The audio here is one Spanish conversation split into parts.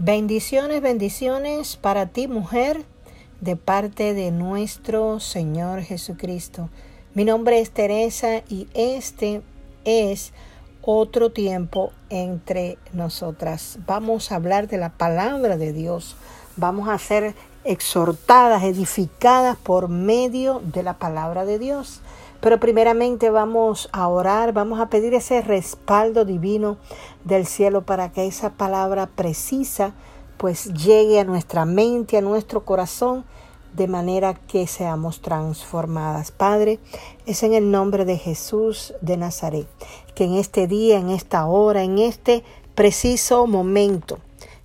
Bendiciones, bendiciones para ti mujer de parte de nuestro Señor Jesucristo. Mi nombre es Teresa y este es otro tiempo entre nosotras. Vamos a hablar de la palabra de Dios. Vamos a ser exhortadas, edificadas por medio de la palabra de Dios. Pero primeramente vamos a orar, vamos a pedir ese respaldo divino del cielo para que esa palabra precisa pues llegue a nuestra mente, a nuestro corazón, de manera que seamos transformadas. Padre, es en el nombre de Jesús de Nazaret, que en este día, en esta hora, en este preciso momento,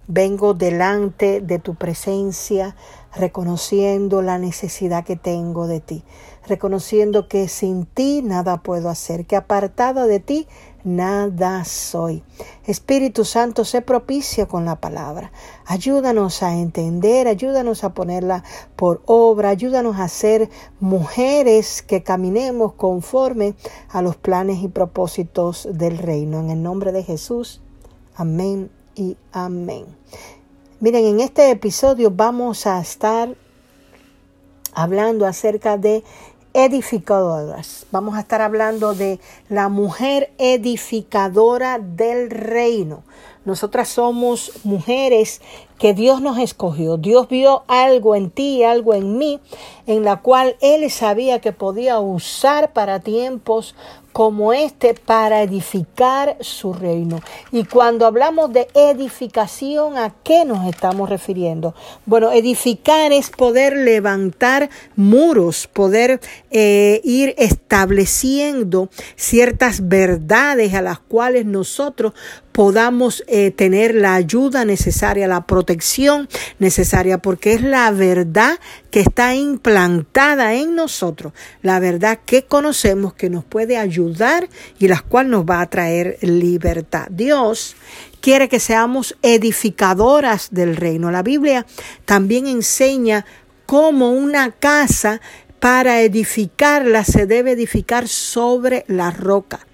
vengo delante de tu presencia, reconociendo la necesidad que tengo de ti reconociendo que sin ti nada puedo hacer, que apartado de ti nada soy. Espíritu Santo, sé propicio con la palabra. Ayúdanos a entender, ayúdanos a ponerla por obra, ayúdanos a ser mujeres que caminemos conforme a los planes y propósitos del reino. En el nombre de Jesús, amén y amén. Miren, en este episodio vamos a estar hablando acerca de edificadoras. Vamos a estar hablando de la mujer edificadora del reino. Nosotras somos mujeres que Dios nos escogió. Dios vio algo en ti, algo en mí, en la cual Él sabía que podía usar para tiempos como este para edificar su reino. Y cuando hablamos de edificación, ¿a qué nos estamos refiriendo? Bueno, edificar es poder levantar muros, poder eh, ir estableciendo ciertas verdades a las cuales nosotros podamos eh, tener la ayuda necesaria, la protección necesaria, porque es la verdad que está implantada en nosotros, la verdad que conocemos que nos puede ayudar y la cual nos va a traer libertad. Dios quiere que seamos edificadoras del reino. La Biblia también enseña cómo una casa para edificarla se debe edificar sobre la roca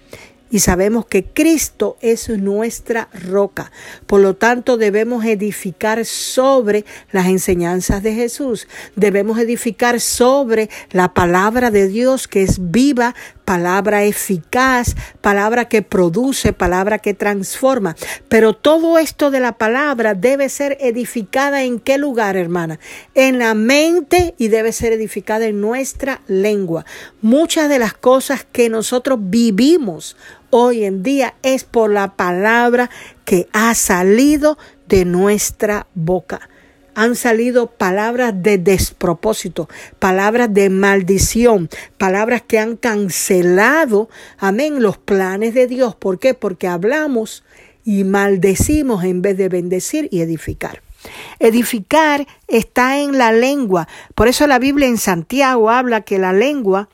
y sabemos que Cristo es nuestra roca. Por lo tanto, debemos edificar sobre las enseñanzas de Jesús. Debemos edificar sobre la palabra de Dios que es viva, palabra eficaz, palabra que produce, palabra que transforma. Pero todo esto de la palabra debe ser edificada en qué lugar, hermana? En la mente y debe ser edificada en nuestra lengua. Muchas de las cosas que nosotros vivimos hoy en día es por la palabra que ha salido de nuestra boca. Han salido palabras de despropósito, palabras de maldición, palabras que han cancelado, amén, los planes de Dios. ¿Por qué? Porque hablamos y maldecimos en vez de bendecir y edificar. Edificar está en la lengua. Por eso la Biblia en Santiago habla que la lengua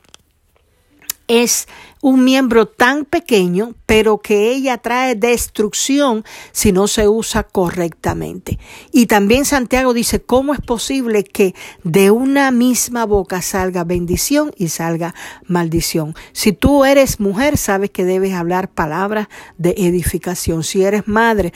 es un miembro tan pequeño, pero que ella trae destrucción si no se usa correctamente. Y también Santiago dice, ¿cómo es posible que de una misma boca salga bendición y salga maldición? Si tú eres mujer, sabes que debes hablar palabras de edificación. Si eres madre,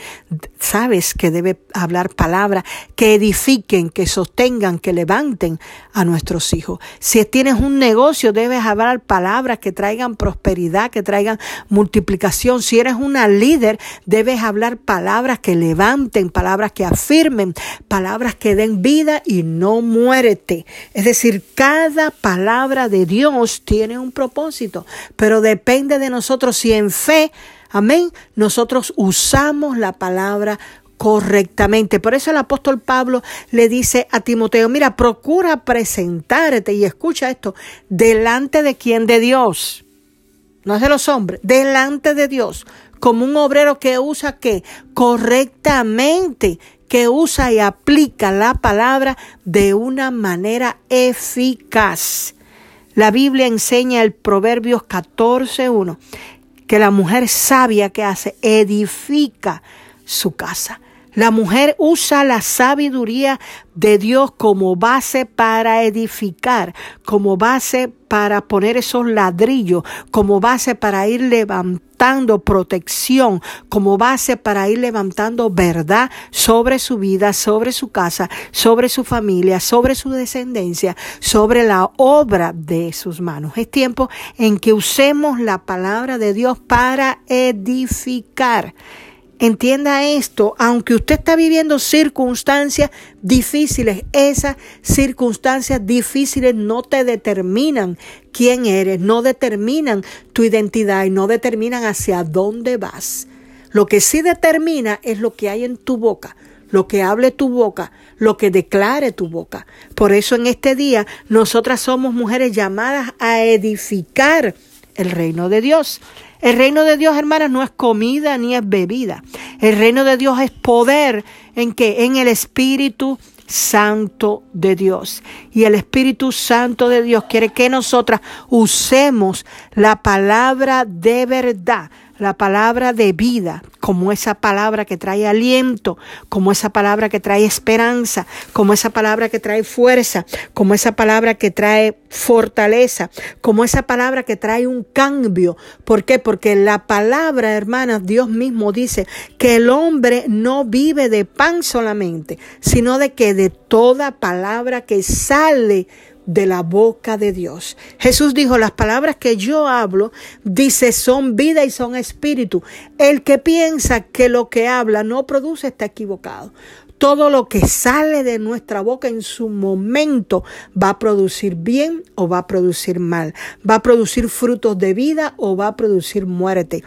sabes que debes hablar palabras que edifiquen, que sostengan, que levanten a nuestros hijos. Si tienes un negocio, debes hablar palabras que traigan prosperidad prosperidad, que traigan multiplicación. Si eres una líder, debes hablar palabras que levanten, palabras que afirmen, palabras que den vida y no muérete. Es decir, cada palabra de Dios tiene un propósito, pero depende de nosotros si en fe, amén, nosotros usamos la palabra correctamente. Por eso el apóstol Pablo le dice a Timoteo, mira, procura presentarte y escucha esto, delante de quien de Dios no es de los hombres, delante de Dios, como un obrero que usa que correctamente, que usa y aplica la palabra de una manera eficaz. La Biblia enseña el Proverbios 14.1 que la mujer sabia que hace edifica su casa. La mujer usa la sabiduría de Dios como base para edificar, como base para poner esos ladrillos, como base para ir levantando protección, como base para ir levantando verdad sobre su vida, sobre su casa, sobre su familia, sobre su descendencia, sobre la obra de sus manos. Es tiempo en que usemos la palabra de Dios para edificar. Entienda esto, aunque usted está viviendo circunstancias difíciles, esas circunstancias difíciles no te determinan quién eres, no determinan tu identidad y no determinan hacia dónde vas. Lo que sí determina es lo que hay en tu boca, lo que hable tu boca, lo que declare tu boca. Por eso en este día nosotras somos mujeres llamadas a edificar el reino de Dios. El reino de Dios, hermanas, no es comida ni es bebida. El reino de Dios es poder en que en el Espíritu Santo de Dios. Y el Espíritu Santo de Dios quiere que nosotras usemos la palabra de verdad la palabra de vida, como esa palabra que trae aliento, como esa palabra que trae esperanza, como esa palabra que trae fuerza, como esa palabra que trae fortaleza, como esa palabra que trae un cambio. ¿Por qué? Porque la palabra, hermanas, Dios mismo dice que el hombre no vive de pan solamente, sino de que de toda palabra que sale de la boca de Dios. Jesús dijo, las palabras que yo hablo, dice, son vida y son espíritu. El que piensa que lo que habla no produce está equivocado. Todo lo que sale de nuestra boca en su momento va a producir bien o va a producir mal. Va a producir frutos de vida o va a producir muerte.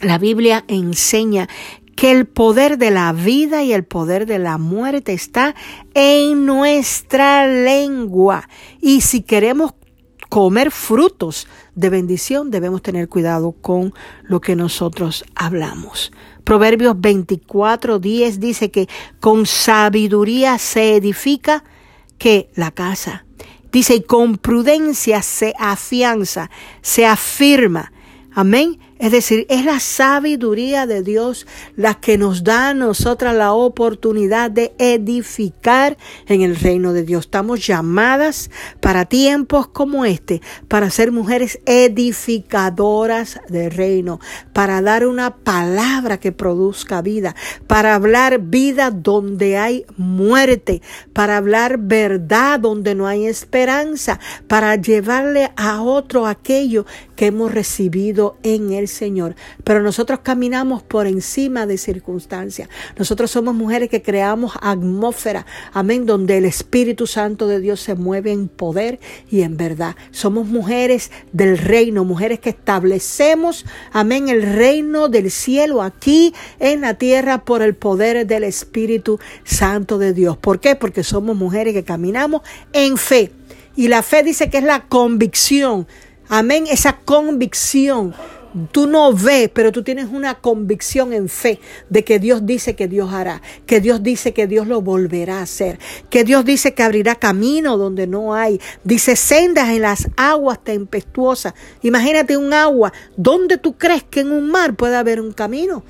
La Biblia enseña que el poder de la vida y el poder de la muerte está en nuestra lengua. Y si queremos comer frutos de bendición, debemos tener cuidado con lo que nosotros hablamos. Proverbios 24, 10 dice que con sabiduría se edifica que la casa. Dice, y con prudencia se afianza, se afirma. Amén. Es decir, es la sabiduría de Dios la que nos da a nosotras la oportunidad de edificar en el reino de Dios. Estamos llamadas para tiempos como este, para ser mujeres edificadoras del reino, para dar una palabra que produzca vida, para hablar vida donde hay muerte, para hablar verdad donde no hay esperanza, para llevarle a otro aquello que hemos recibido en el Señor. Pero nosotros caminamos por encima de circunstancias. Nosotros somos mujeres que creamos atmósfera, amén, donde el Espíritu Santo de Dios se mueve en poder y en verdad. Somos mujeres del reino, mujeres que establecemos, amén, el reino del cielo aquí en la tierra por el poder del Espíritu Santo de Dios. ¿Por qué? Porque somos mujeres que caminamos en fe. Y la fe dice que es la convicción. Amén, esa convicción Tú no ves, pero tú tienes una convicción en fe de que Dios dice que Dios hará, que Dios dice que Dios lo volverá a hacer, que Dios dice que abrirá camino donde no hay, dice sendas en las aguas tempestuosas. Imagínate un agua, ¿dónde tú crees que en un mar puede haber un camino?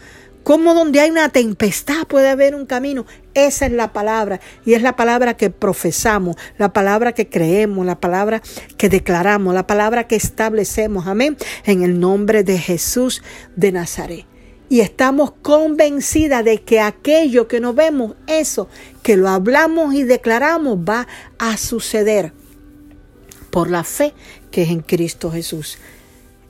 Como donde hay una tempestad puede haber un camino. Esa es la palabra y es la palabra que profesamos, la palabra que creemos, la palabra que declaramos, la palabra que establecemos. Amén. En el nombre de Jesús de Nazaret. Y estamos convencidas de que aquello que no vemos, eso que lo hablamos y declaramos va a suceder por la fe que es en Cristo Jesús.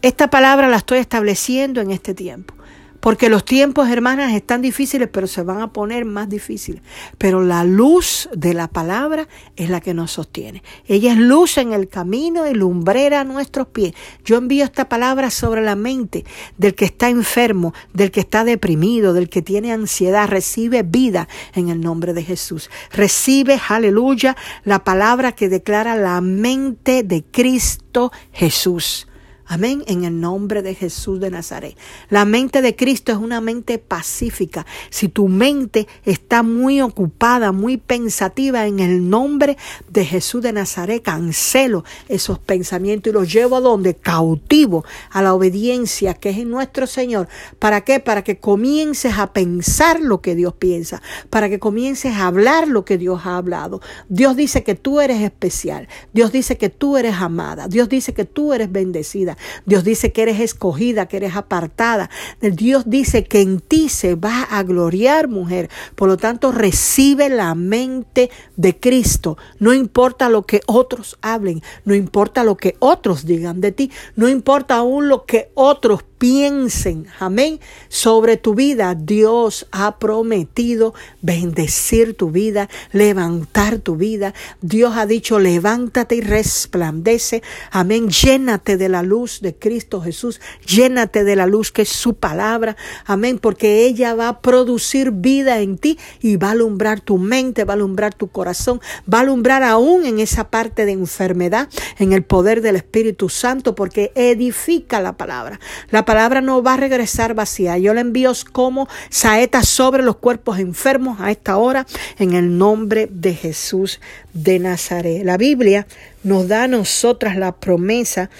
Esta palabra la estoy estableciendo en este tiempo. Porque los tiempos, hermanas, están difíciles, pero se van a poner más difíciles. Pero la luz de la palabra es la que nos sostiene. Ella es luz en el camino y lumbrera a nuestros pies. Yo envío esta palabra sobre la mente del que está enfermo, del que está deprimido, del que tiene ansiedad. Recibe vida en el nombre de Jesús. Recibe, aleluya, la palabra que declara la mente de Cristo Jesús. Amén, en el nombre de Jesús de Nazaret. La mente de Cristo es una mente pacífica. Si tu mente está muy ocupada, muy pensativa en el nombre de Jesús de Nazaret, cancelo esos pensamientos y los llevo a donde? Cautivo a la obediencia que es en nuestro Señor. ¿Para qué? Para que comiences a pensar lo que Dios piensa, para que comiences a hablar lo que Dios ha hablado. Dios dice que tú eres especial. Dios dice que tú eres amada. Dios dice que tú eres bendecida. Dios dice que eres escogida, que eres apartada. Dios dice que en ti se va a gloriar, mujer. Por lo tanto, recibe la mente de Cristo. No importa lo que otros hablen, no importa lo que otros digan de ti, no importa aún lo que otros piensen, amén, sobre tu vida. Dios ha prometido bendecir tu vida, levantar tu vida. Dios ha dicho, levántate y resplandece, amén. Llénate de la luz de Cristo Jesús, llénate de la luz que es su palabra, amén, porque ella va a producir vida en ti y va a alumbrar tu mente, va a alumbrar tu corazón, va a alumbrar aún en esa parte de enfermedad, en el poder del Espíritu Santo, porque edifica la palabra. La palabra no va a regresar vacía. Yo la envío como saeta sobre los cuerpos enfermos a esta hora en el nombre de Jesús de Nazaret. La Biblia nos da a nosotras la promesa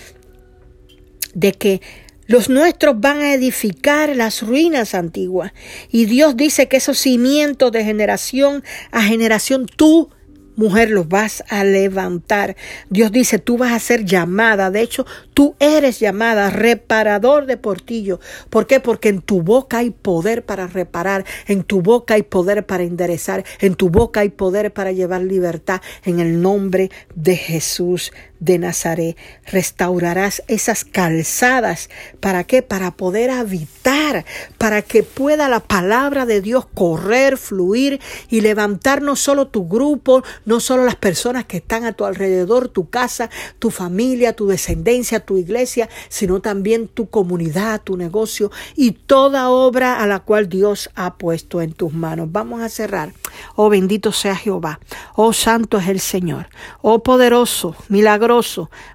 de que los nuestros van a edificar las ruinas antiguas. Y Dios dice que esos cimientos de generación a generación tú Mujer, los vas a levantar. Dios dice, tú vas a ser llamada. De hecho, tú eres llamada reparador de portillo. ¿Por qué? Porque en tu boca hay poder para reparar. En tu boca hay poder para enderezar. En tu boca hay poder para llevar libertad. En el nombre de Jesús de Nazaret. Restaurarás esas calzadas. ¿Para qué? Para poder habitar. Para que pueda la palabra de Dios correr, fluir y levantar no solo tu grupo, no solo las personas que están a tu alrededor, tu casa, tu familia, tu descendencia, tu iglesia, sino también tu comunidad, tu negocio y toda obra a la cual Dios ha puesto en tus manos. Vamos a cerrar. Oh bendito sea Jehová. Oh santo es el Señor. Oh poderoso, milagroso.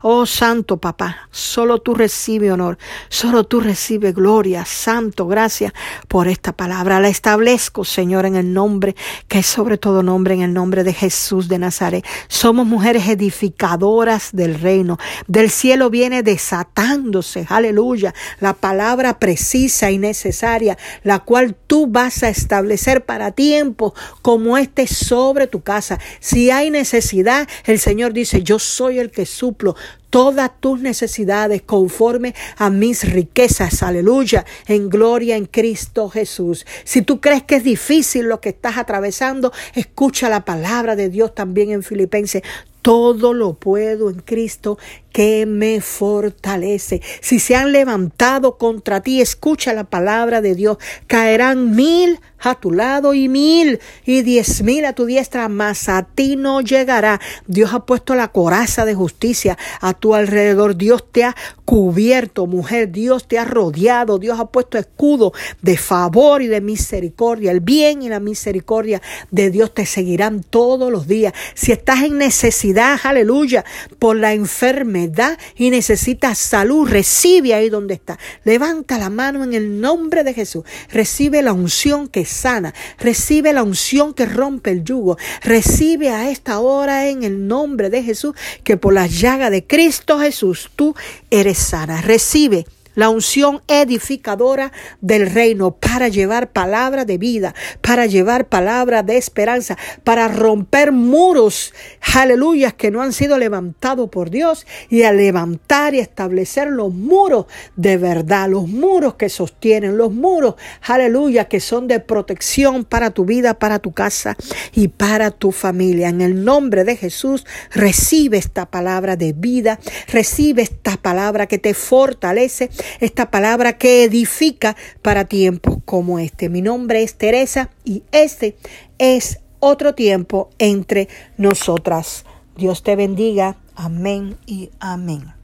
Oh santo papá. Solo tú recibes honor. Solo tú recibes gloria. Santo, gracias por esta palabra. La establezco, Señor, en el nombre que es sobre todo nombre, en el nombre de Jesús de Nazaret. Somos mujeres edificadoras del reino. Del cielo viene desatándose, aleluya, la palabra precisa y necesaria, la cual tú vas a establecer para tiempo como este sobre tu casa. Si hay necesidad, el Señor dice, yo soy el que suplo todas tus necesidades conforme a mis riquezas, aleluya, en gloria en Cristo Jesús. Si tú crees que es difícil lo que estás atravesando, escucha la palabra de Dios también en Filipenses. Todo lo puedo en Cristo que me fortalece. Si se han levantado contra ti, escucha la palabra de Dios. Caerán mil a tu lado y mil y diez mil a tu diestra, mas a ti no llegará. Dios ha puesto la coraza de justicia a tu alrededor. Dios te ha cubierto, mujer. Dios te ha rodeado. Dios ha puesto escudo de favor y de misericordia. El bien y la misericordia de Dios te seguirán todos los días. Si estás en necesidad, aleluya, por la enfermedad y necesitas salud, recibe ahí donde está. Levanta la mano en el nombre de Jesús. Recibe la unción que sana. Recibe la unción que rompe el yugo. Recibe a esta hora en el nombre de Jesús que por la llaga de Cristo Jesús tú eres sana. Recibe la unción edificadora del reino para llevar palabra de vida, para llevar palabra de esperanza, para romper muros, aleluya, que no han sido levantados por Dios y a levantar y establecer los muros de verdad, los muros que sostienen, los muros, aleluya, que son de protección para tu vida, para tu casa y para tu familia. En el nombre de Jesús, recibe esta palabra de vida, recibe esta palabra que te fortalece, esta palabra que edifica para tiempos como este. Mi nombre es Teresa y este es otro tiempo entre nosotras. Dios te bendiga. Amén y amén.